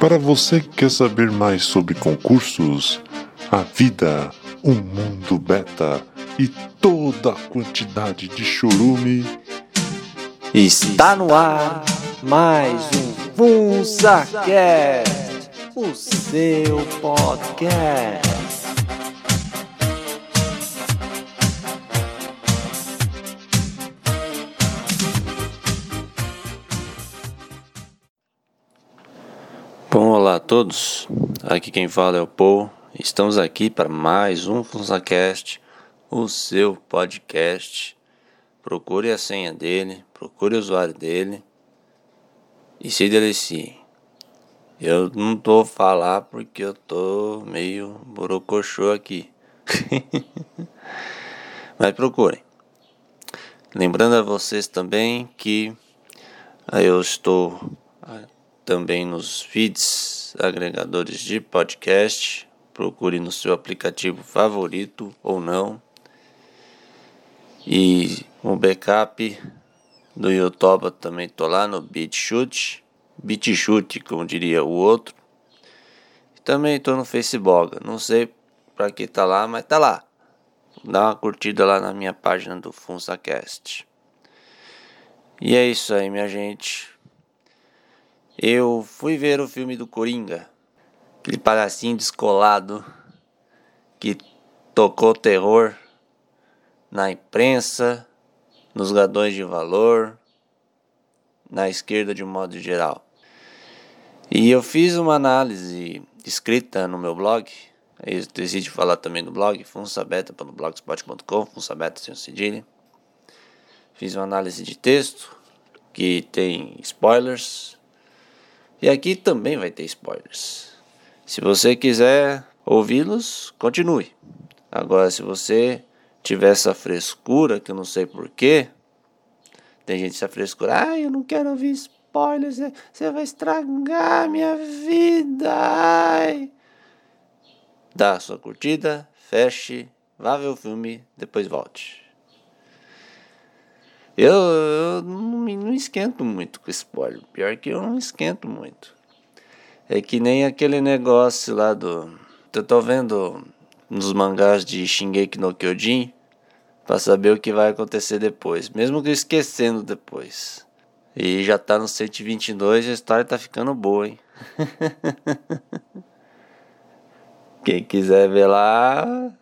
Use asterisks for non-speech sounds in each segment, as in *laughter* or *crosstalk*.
Para você que quer saber mais sobre concursos, a vida, o mundo beta e toda a quantidade de chorume, Está no ar mais um FunsaCast, o seu podcast. Olá a todos. Aqui quem fala é o Paul. Estamos aqui para mais um FunsaCast, o seu podcast. Procure a senha dele, procure o usuário dele e se delicie. Eu não tô falar porque eu tô meio borocochô aqui. *laughs* Mas procurem. Lembrando a vocês também que eu estou ah, também nos feeds agregadores de podcast. Procure no seu aplicativo favorito ou não. E o backup do YouTube também tô lá no BitChute. BitChute, como diria o outro. Também tô no Facebook. Não sei para que tá lá, mas tá lá. Dá uma curtida lá na minha página do FunsaCast. E é isso aí, minha gente. Eu fui ver o filme do Coringa. Aquele palhacinho descolado que tocou terror na imprensa, nos gadões de valor, na esquerda de um modo geral. E eu fiz uma análise escrita no meu blog, eu decidi falar também no blog, funsabeta.blogspot.com, funsabeta sem cedilha. Fiz uma análise de texto, que tem spoilers, e aqui também vai ter spoilers. Se você quiser ouvi-los, continue. Agora, se você tiver essa frescura, que eu não sei porquê, tem gente se frescura, ah, eu não quero ouvir spoilers, você vai estragar minha vida. Ai. Dá a sua curtida, feche, vá ver o filme, depois volte. Eu, eu esquento muito com spoiler, pior que eu não esquento muito. É que nem aquele negócio lá do. Eu tô vendo nos mangás de Shingeki no Kyojin para saber o que vai acontecer depois, mesmo que eu esquecendo depois. E já tá no 122 e a história tá ficando boa, hein? *laughs* quem quiser ver lá.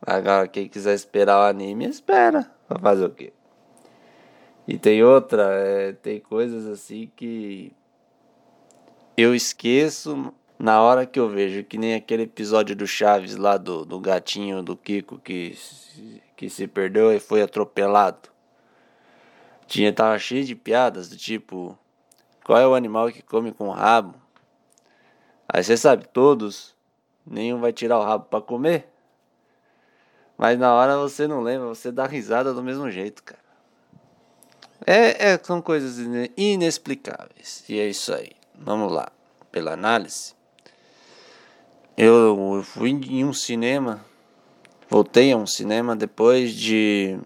Agora, quem quiser esperar o anime, espera. Vai fazer o quê? E tem outra, é, tem coisas assim que eu esqueço na hora que eu vejo, que nem aquele episódio do Chaves lá do, do gatinho do Kiko que, que se perdeu e foi atropelado. Tinha, tava cheio de piadas do tipo, qual é o animal que come com o rabo? Aí você sabe, todos, nenhum vai tirar o rabo para comer. Mas na hora você não lembra, você dá risada do mesmo jeito, cara. É, é, são coisas inexplicáveis. E é isso aí. Vamos lá, pela análise. Eu fui em um cinema, voltei a um cinema depois de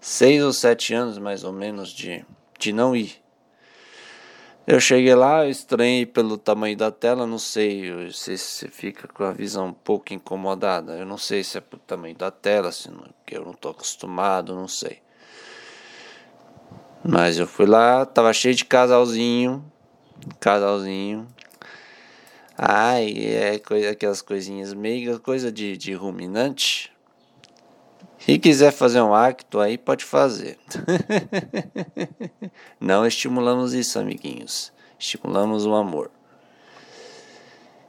seis ou sete anos mais ou menos de, de não ir. Eu cheguei lá, eu estranhei pelo tamanho da tela, não sei se você fica com a visão um pouco incomodada. Eu não sei se é pelo tamanho da tela, se não, que eu não estou acostumado, não sei. Mas eu fui lá, tava cheio de casalzinho, casalzinho. Ai, é coisa, aquelas coisinhas meio coisa de, de ruminante. Se quiser fazer um acto aí, pode fazer. *laughs* Não estimulamos isso, amiguinhos. Estimulamos o amor.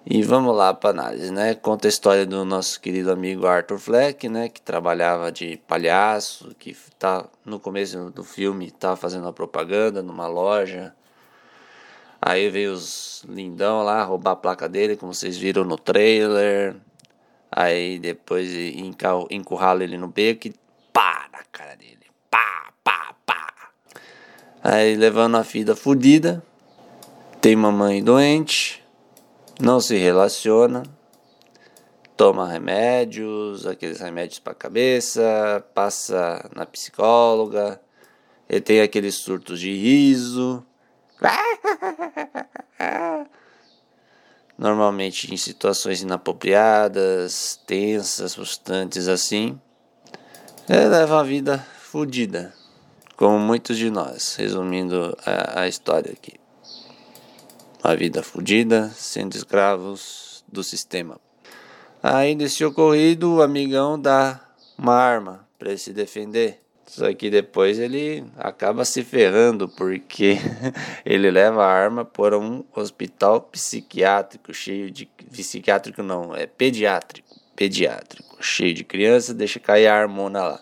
E vamos lá para análise, né? Conta a história do nosso querido amigo Arthur Fleck, né? Que trabalhava de palhaço, que tá no começo do filme tava fazendo uma propaganda numa loja. Aí veio os lindão lá roubar a placa dele, como vocês viram no trailer. Aí depois encurrala ele no beco e pá na cara dele. Pá, pá, pá. Aí levando a filha fudida. Tem mamãe doente. Não se relaciona. Toma remédios, aqueles remédios para cabeça. Passa na psicóloga. Ele tem aqueles surtos de riso. *laughs* normalmente em situações inapropriadas, tensas, frustrantes assim. Ele leva uma vida fodida, como muitos de nós, resumindo a, a história aqui. Uma vida fodida, sendo escravos do sistema. Aí, nesse ocorrido, o amigão dá uma arma para ele se defender. Só que depois ele acaba se ferrando porque *laughs* ele leva a arma para um hospital psiquiátrico cheio de psiquiátrico não, é pediátrico, pediátrico, cheio de criança, deixa cair a armona lá.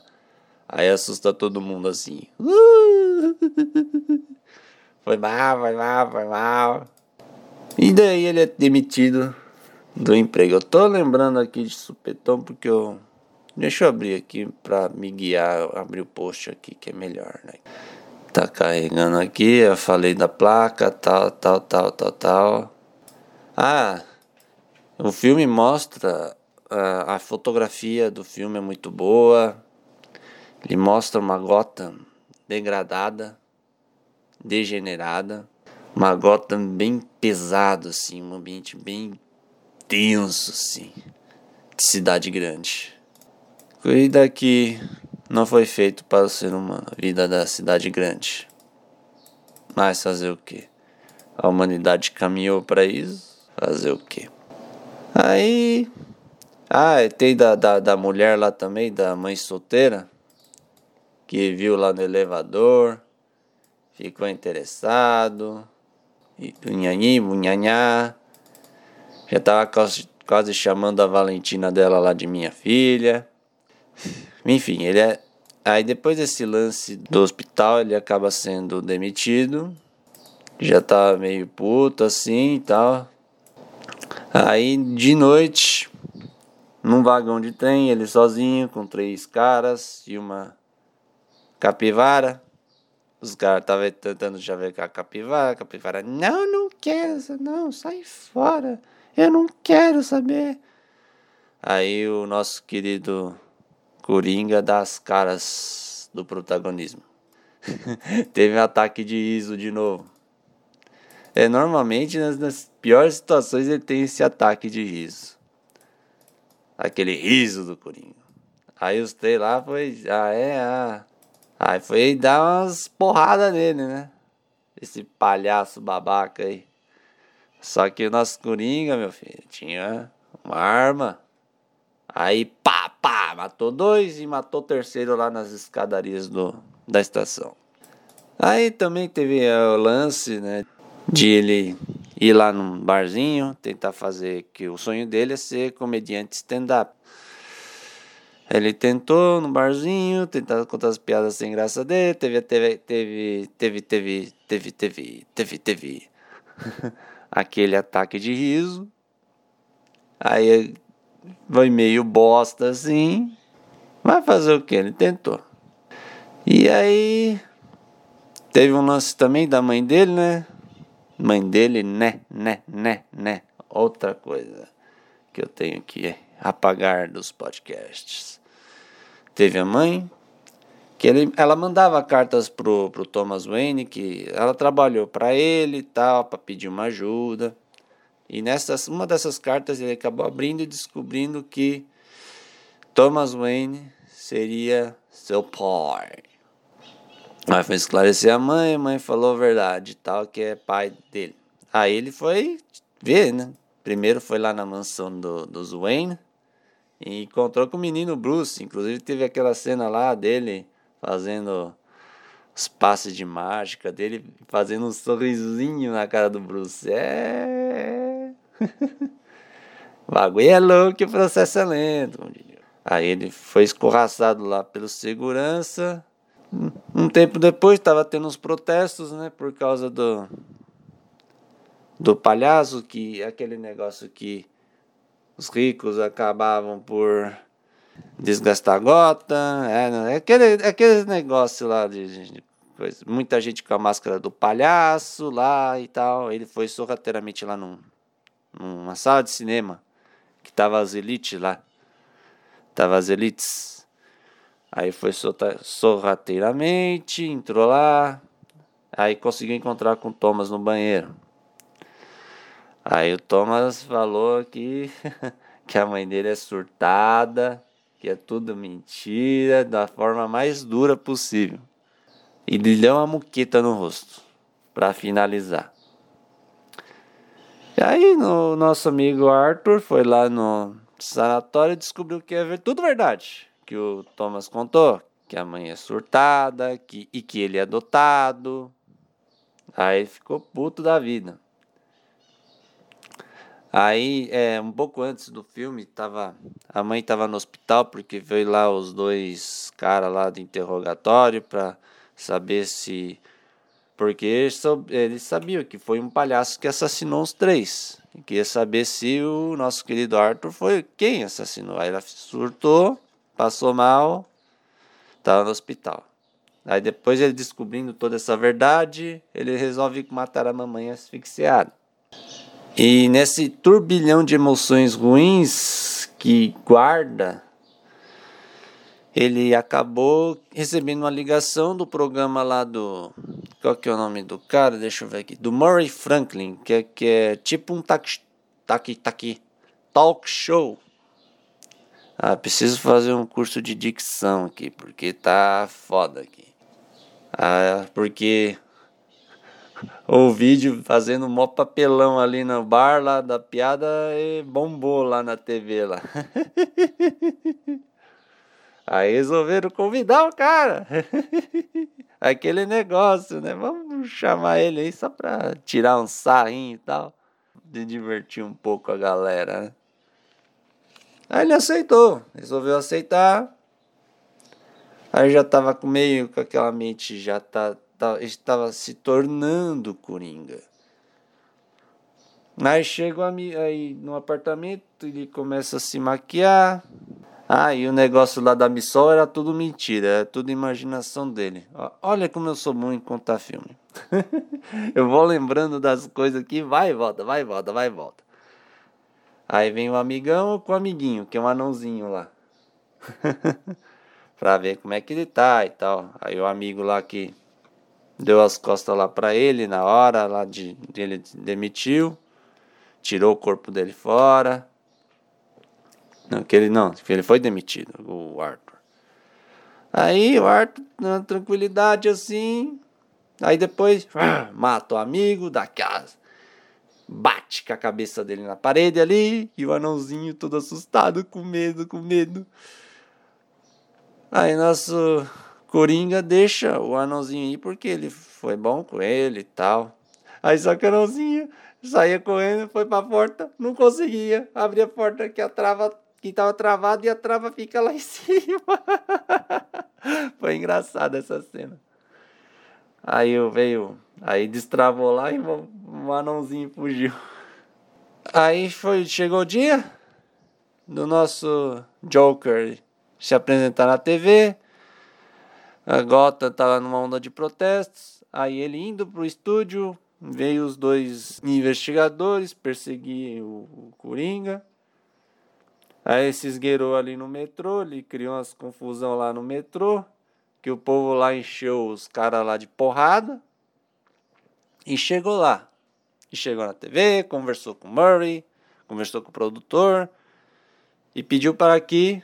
Aí assusta todo mundo assim. *laughs* Foi mal, foi mal, foi mal. E daí ele é demitido do emprego. Eu tô lembrando aqui de supetão porque eu Deixa eu abrir aqui para me guiar, abrir o post aqui que é melhor, né? Tá carregando aqui, eu falei da placa, tal, tal, tal, tal, tal. Ah, o filme mostra a, a fotografia do filme é muito boa. Ele mostra uma Gotham degradada, degenerada, uma Gotham bem pesado assim, um ambiente bem tenso assim, de cidade grande. Vida que não foi feito para ser humano, a vida da cidade grande. Mas fazer o que? A humanidade caminhou para isso, fazer o que? Aí. Ah, tem da, da, da mulher lá também, da mãe solteira, que viu lá no elevador, ficou interessado, unhani, unhanhá, já tava quase, quase chamando a Valentina dela lá de minha filha. Enfim, ele é. Aí depois desse lance do hospital, ele acaba sendo demitido. Já tá meio puto assim e tal. Aí de noite, num vagão de trem, ele sozinho, com três caras e uma capivara. Os caras estavam tentando chavecar a capivara. A capivara, não, não quero, não, sai fora. Eu não quero saber. Aí o nosso querido Coringa das caras do protagonismo. *laughs* Teve um ataque de riso de novo. É, normalmente nas, nas, piores situações ele tem esse ataque de riso. Aquele riso do Coringa. Aí os três lá foi. Ah, é, ah. Aí foi dar umas porradas nele, né? Esse palhaço babaca aí. Só que o nosso Coringa, meu filho, tinha uma arma. Aí pá, pá, matou dois e matou o terceiro lá nas escadarias do, da estação. Aí também teve o lance, né, de ele ir lá num barzinho, tentar fazer que o sonho dele é ser comediante stand-up. Ele tentou no barzinho, tentar contar as piadas sem graça dele, teve, teve, teve, teve, teve, teve, teve, teve, teve *laughs* aquele ataque de riso. Aí foi meio bosta assim. Vai fazer o que? Ele tentou. E aí teve um lance também da mãe dele, né? Mãe dele, né, né, né, né. Outra coisa que eu tenho que apagar dos podcasts. Teve a mãe, que ele, ela mandava cartas pro, pro Thomas Wayne, que ela trabalhou para ele e tal, para pedir uma ajuda. E nessas, uma dessas cartas ele acabou abrindo e descobrindo que Thomas Wayne seria seu pai. Aí foi esclarecer a mãe, a mãe falou a verdade tal, que é pai dele. Aí ele foi ver, né? Primeiro foi lá na mansão do, dos Wayne e encontrou com o menino Bruce. Inclusive teve aquela cena lá dele fazendo os passes de mágica, dele fazendo um sorrisinho na cara do Bruce. É *laughs* o bagulho é louco o processo é lento. Aí ele foi escorraçado lá pelo segurança. Um tempo depois estava tendo uns protestos, né? Por causa do do palhaço, que aquele negócio que os ricos acabavam por desgastar a gota. É, é aquele, é aquele negócio lá de, de coisa. Muita gente com a máscara do palhaço lá e tal. Ele foi sorrateiramente lá num numa sala de cinema, que tava as elites lá. Tava as elites. Aí foi sorrateiramente, entrou lá, aí conseguiu encontrar com Thomas no banheiro. Aí o Thomas falou que, *laughs* que a mãe dele é surtada, que é tudo mentira, da forma mais dura possível. E lhe deu uma muqueta no rosto, para finalizar. E aí o nosso amigo Arthur foi lá no sanatório e descobriu que é tudo verdade. Que o Thomas contou, que a mãe é surtada que, e que ele é adotado. Aí ficou puto da vida. Aí, é, um pouco antes do filme, tava, a mãe estava no hospital porque veio lá os dois caras lá do interrogatório para saber se. Porque eles, eles sabiam que foi um palhaço que assassinou os três. E queria saber se o nosso querido Arthur foi quem assassinou. Aí ela surtou, passou mal, estava no hospital. Aí depois ele descobrindo toda essa verdade, ele resolve matar a mamãe asfixiada. E nesse turbilhão de emoções ruins que guarda, ele acabou recebendo uma ligação do programa lá do. Qual que é o nome do cara? Deixa eu ver aqui. Do Murray Franklin, que é, que é tipo um tac, tac, tac, talk show. Ah, preciso fazer um curso de dicção aqui, porque tá foda aqui. Ah, porque *laughs* o vídeo fazendo mó papelão ali no bar lá da piada e bombou lá na TV lá. *laughs* Aí resolveram convidar o cara. *laughs* Aquele negócio, né? Vamos chamar ele aí só pra tirar um sarrinho e tal. De divertir um pouco a galera, né? Aí ele aceitou, resolveu aceitar. Aí já tava meio com aquela mente, já tá estava se tornando Coringa. Aí chega aí no apartamento, ele começa a se maquiar. Ah, e o negócio lá da missão era tudo mentira, era tudo imaginação dele. Olha como eu sou bom em contar filme. *laughs* eu vou lembrando das coisas aqui, vai e volta, vai e volta, vai e volta. Aí vem o amigão com o amiguinho, que é um anãozinho lá. *laughs* pra ver como é que ele tá e tal. Aí o amigo lá que deu as costas lá para ele na hora lá de, ele demitiu, tirou o corpo dele fora. Não, que ele não, que ele foi demitido, o Arthur. Aí o Arthur, na tranquilidade assim, aí depois mata o amigo, dá aquelas bate com a cabeça dele na parede ali, e o anãozinho todo assustado, com medo, com medo. Aí nosso Coringa deixa o anãozinho ir porque ele foi bom com ele e tal. Aí só que o anãozinho saía correndo, foi pra porta, não conseguia abrir a porta que a trava que tava travada e a trava fica lá *laughs* em cima. foi engraçado essa cena. Aí eu veio, aí destravou lá e o, o anãozinho fugiu. Aí foi, chegou o dia do nosso Joker se apresentar na TV. A Gotham estava numa onda de protestos. Aí ele indo pro estúdio, veio os dois investigadores perseguir o, o Coringa. Aí se esgueirou ali no metrô, ele criou umas confusão lá no metrô, que o povo lá encheu os caras lá de porrada. E chegou lá. E chegou na TV, conversou com o Murray, conversou com o produtor e pediu para que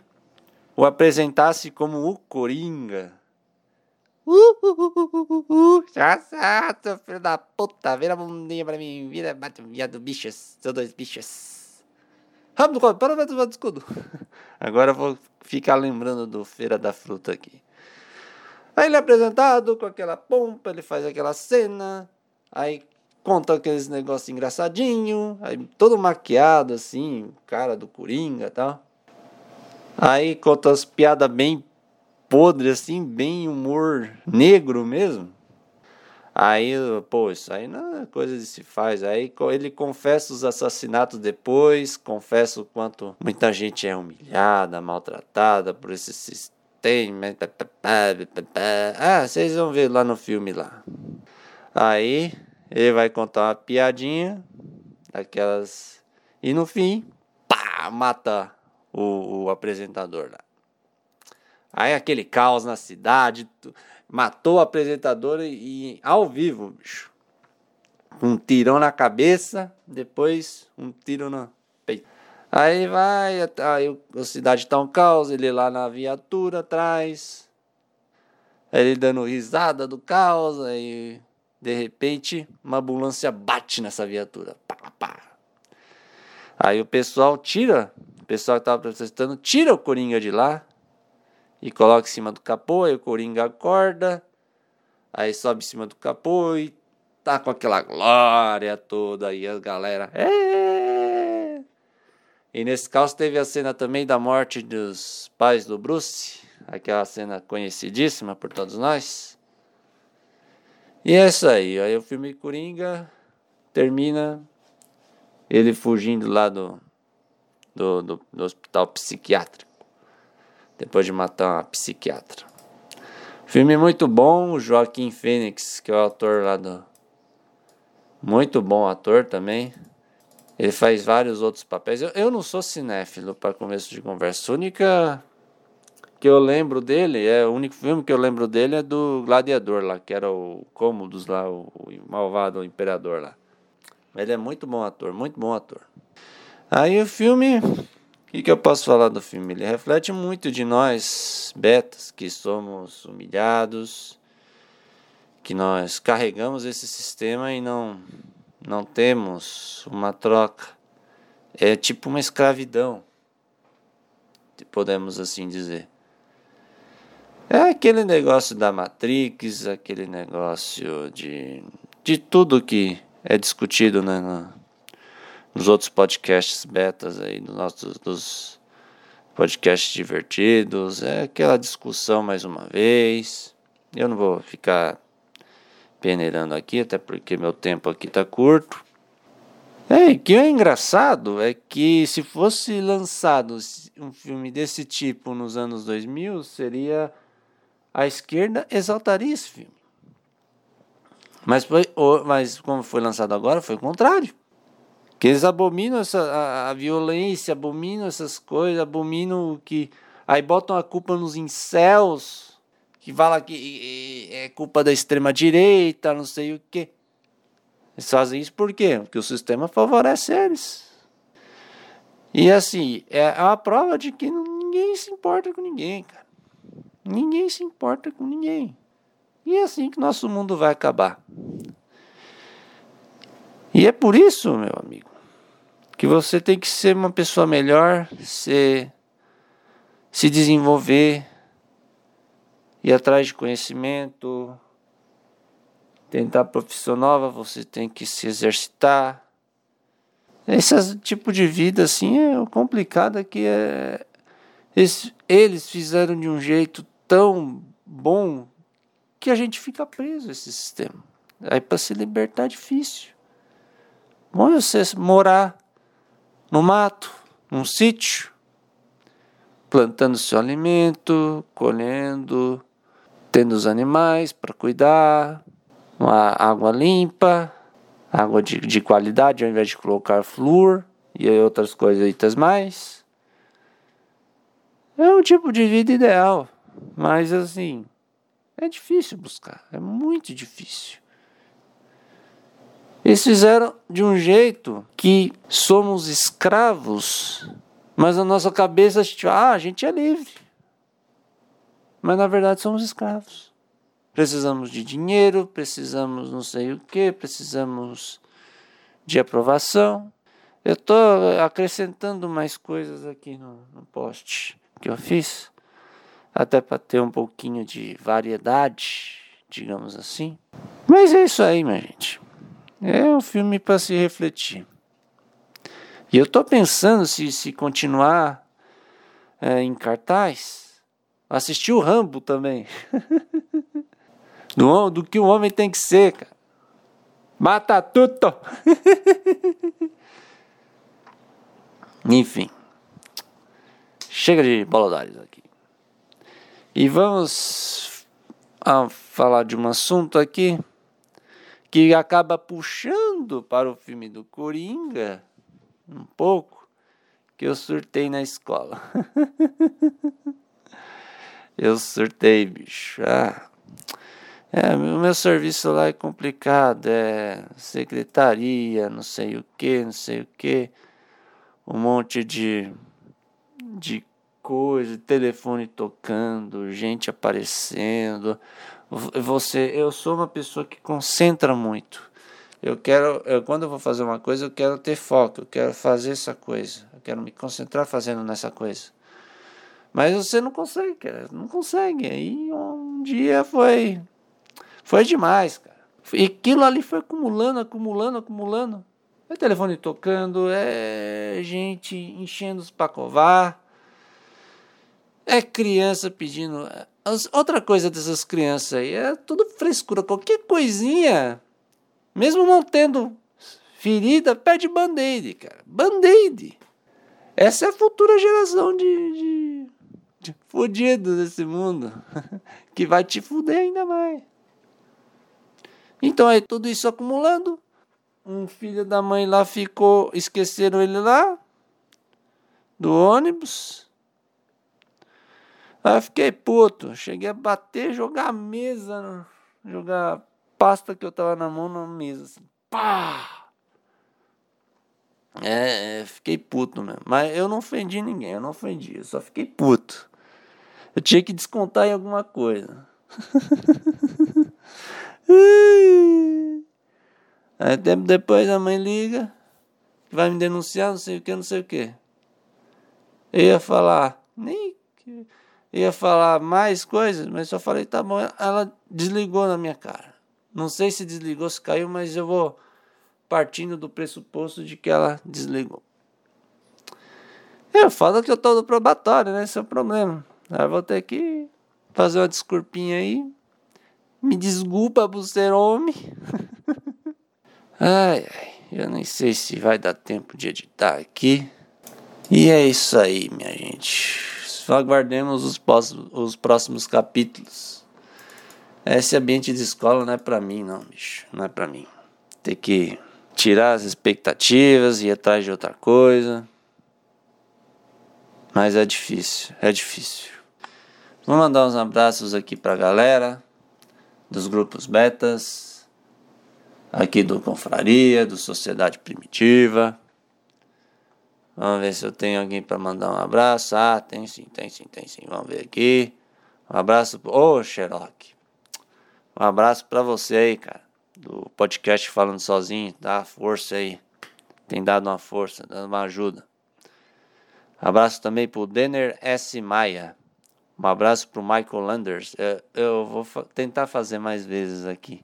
o apresentasse como o Coringa. Uh, uh, uh, certo, filho da puta. Vira a bundinha pra mim. Vira, bate viado, bichos. São dois bichos. Rápido, corre. Para, para, escudo. *laughs* Agora eu vou ficar lembrando do Feira da Fruta aqui. Aí ele é apresentado com aquela pompa, ele faz aquela cena. Aí conta aqueles negócios engraçadinho. Aí todo maquiado assim, cara do Coringa e tal. Aí conta as piadas bem podre, assim, bem humor negro mesmo. Aí, pô, isso aí não é coisa de se faz. Aí ele confessa os assassinatos depois, confessa o quanto muita gente é humilhada, maltratada por esse sistema. Ah, vocês vão ver lá no filme lá. Aí ele vai contar uma piadinha, aquelas. E no fim, pá, mata o, o apresentador lá. Aí aquele caos na cidade, matou o apresentador e ao vivo, bicho. um tirão na cabeça, depois um tiro no peito. Aí vai, aí a cidade tá um caos, ele lá na viatura atrás, ele dando risada do caos, aí de repente uma ambulância bate nessa viatura. Pá, pá. Aí o pessoal tira, o pessoal que tava protestando, tira o Coringa de lá e coloca em cima do capô, aí o Coringa acorda, aí sobe em cima do capô e tá com aquela glória toda aí a galera. É! E nesse caso teve a cena também da morte dos pais do Bruce, aquela cena conhecidíssima por todos nós. E é isso aí, aí o filme Coringa termina ele fugindo lá do, do, do, do hospital psiquiátrico, depois de matar uma psiquiatra. Filme muito bom, Joaquim Fênix, que é o ator lá do, muito bom ator também. Ele faz vários outros papéis. Eu, eu não sou cinéfilo para começo de conversa. Única que eu lembro dele, é o único filme que eu lembro dele é do Gladiador lá, que era o Cômodos lá, o, o malvado o imperador lá. Ele é muito bom ator, muito bom ator. Aí o filme, o que, eu posso falar do filme? Ele reflete muito de nós, betas, que somos humilhados, que nós carregamos esse sistema e não, não temos uma troca. É tipo uma escravidão, podemos assim dizer. É aquele negócio da Matrix, aquele negócio de, de tudo que é discutido né, no, nos outros podcasts betas aí, nos nossos dos podcasts divertidos. É aquela discussão mais uma vez. Eu não vou ficar peneirando aqui, até porque meu tempo aqui tá curto. É, que é engraçado é que se fosse lançado um filme desse tipo nos anos 2000, seria a esquerda exaltaria esse filme. Mas, foi, mas como foi lançado agora, foi o contrário. Que eles abominam essa, a, a violência, abominam essas coisas, abominam que. Aí botam a culpa nos incels que fala que é culpa da extrema direita, não sei o quê. Eles fazem isso por quê? Porque o sistema favorece eles. E assim, é uma prova de que ninguém se importa com ninguém, cara. Ninguém se importa com ninguém. E é assim que nosso mundo vai acabar. E é por isso, meu amigo, que você tem que ser uma pessoa melhor, ser, se desenvolver, ir atrás de conhecimento, tentar profissão nova, você tem que se exercitar. Esse tipo de vida assim é complicado que é eles, eles fizeram de um jeito tão bom que a gente fica preso a esse sistema. Aí para se libertar é difícil. Bom é você morar no mato, num sítio, plantando seu alimento, colhendo, tendo os animais para cuidar, uma água limpa, água de, de qualidade ao invés de colocar flúor e outras coisas mais. É um tipo de vida ideal, mas assim, é difícil buscar, é muito difícil. Eles fizeram de um jeito que somos escravos, mas na nossa cabeça a gente, ah, a gente é livre mas na verdade somos escravos. Precisamos de dinheiro, precisamos não sei o que, precisamos de aprovação. Eu estou acrescentando mais coisas aqui no, no post que eu fiz, até para ter um pouquinho de variedade, digamos assim. Mas é isso aí, minha gente. É um filme para se refletir. E eu estou pensando se, se continuar é, em cartaz Assisti o Rambo também. *laughs* do, do que o homem tem que ser, cara. Mata tudo. *laughs* Enfim. Chega de bolodares aqui. E vamos a falar de um assunto aqui que acaba puxando para o filme do Coringa um pouco que eu surtei na escola. *laughs* Eu surtei, bicho. Ah, É, o meu serviço lá é complicado, é secretaria, não sei o que, não sei o que, um monte de, de coisa, telefone tocando, gente aparecendo. Você, eu sou uma pessoa que concentra muito. Eu quero, eu, quando eu vou fazer uma coisa, eu quero ter foco, eu quero fazer essa coisa, eu quero me concentrar fazendo nessa coisa. Mas você não consegue, cara, não consegue. Aí um dia foi foi demais, cara. E aquilo ali foi acumulando, acumulando, acumulando. É telefone tocando, é gente enchendo os pacovar. É criança pedindo. Outra coisa dessas crianças aí é tudo frescura. Qualquer coisinha, mesmo não tendo ferida, pede band-aid, cara. Band-aid. Essa é a futura geração de, de, de fudido desse mundo. *laughs* que vai te fuder ainda mais. Então aí tudo isso acumulando. Um filho da mãe lá ficou, esqueceram ele lá do ônibus. Aí eu fiquei puto, cheguei a bater, jogar a mesa, jogar a pasta que eu tava na mão na mesa, assim, pá! É, é, fiquei puto mesmo. Mas eu não ofendi ninguém, eu não ofendi, eu só fiquei puto. Eu tinha que descontar em alguma coisa. *laughs* Aí tempo depois a mãe liga, vai me denunciar, não sei o que, não sei o que. Eu ia falar, nem ia falar mais coisas, mas só falei, tá bom. Ela desligou na minha cara. Não sei se desligou, se caiu, mas eu vou partindo do pressuposto de que ela desligou. Eu falo que eu tô no probatório, né? Esse é o problema. Aí vou ter que fazer uma desculpinha aí. Me desculpa por ser homem. *laughs* ai, ai, eu nem sei se vai dar tempo de editar aqui. E é isso aí, minha gente. Aguardemos os, os próximos capítulos. Esse ambiente de escola não é pra mim, não, bicho. Não é pra mim. Ter que tirar as expectativas e ir atrás de outra coisa. Mas é difícil, é difícil. Vou mandar uns abraços aqui pra galera dos grupos betas, aqui do Confraria, do Sociedade Primitiva. Vamos ver se eu tenho alguém para mandar um abraço. Ah, tem sim, tem sim, tem sim. Vamos ver aqui. Um abraço. Ô, oh, Sherlock. Um abraço para você aí, cara. Do podcast Falando Sozinho. Dá força aí. Tem dado uma força, dando uma ajuda. Abraço também pro Denner S. Maia. Um abraço para o Michael Landers. Eu, eu vou fa tentar fazer mais vezes aqui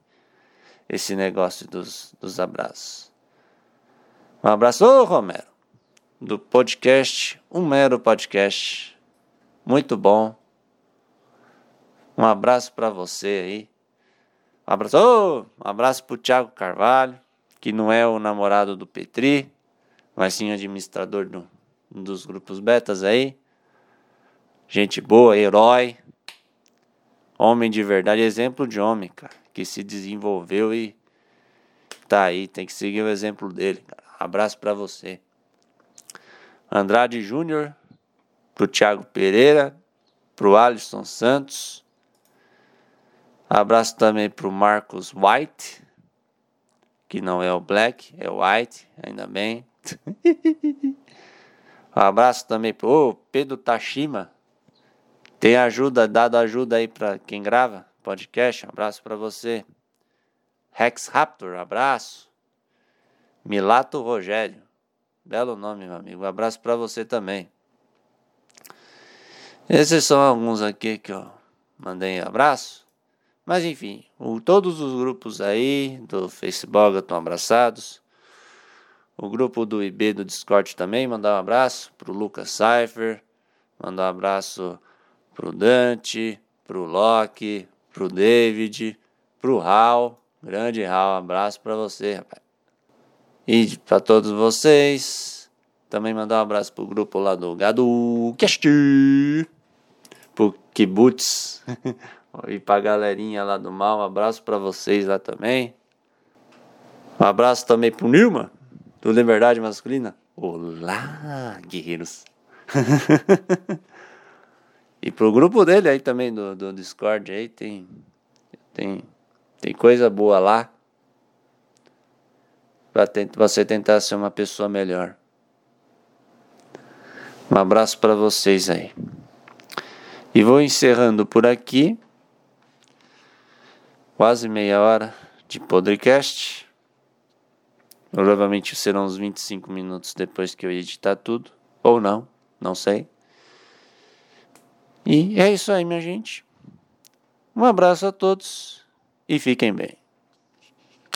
esse negócio dos, dos abraços. Um abraço, ô Romero, do podcast Um Mero Podcast. Muito bom. Um abraço para você aí. Um abraço, oh, um abraço pro Thiago Carvalho, que não é o namorado do Petri, mas sim administrador do, dos grupos betas aí. Gente boa, herói. Homem de verdade, exemplo de homem, cara. Que se desenvolveu e tá aí. Tem que seguir o exemplo dele, cara. Abraço para você. Andrade Júnior, pro Thiago Pereira, pro Alisson Santos. Abraço também pro Marcos White, que não é o Black, é o White, ainda bem. *laughs* abraço também pro Pedro Tashima, tem ajuda, dado ajuda aí para quem grava podcast. Um abraço para você. Rex Raptor, abraço. Milato Rogério. Belo nome, meu amigo. Um abraço para você também. Esses são alguns aqui que eu mandei abraço. Mas enfim, o, todos os grupos aí do Facebook estão abraçados. O grupo do IB do Discord também, mandar um abraço pro Lucas Cypher. Mandar um abraço pro Dante, pro Loki, pro David, pro Hal. Grande Hal, abraço para você, rapaz. E para todos vocês, também mandar um abraço pro grupo lá do Gado Cast, pro Kibutz *laughs* e pra galerinha lá do mal, um abraço para vocês lá também. Um abraço também pro Nilma, do Liberdade Masculina. Olá, guerreiros. *laughs* E pro grupo dele aí também, do, do Discord aí, tem, tem Tem coisa boa lá para você tentar ser uma pessoa melhor. Um abraço para vocês aí. E vou encerrando por aqui. Quase meia hora de podcast. Provavelmente serão uns 25 minutos depois que eu editar tudo. Ou não, não sei. E é isso aí, minha gente. Um abraço a todos e fiquem bem.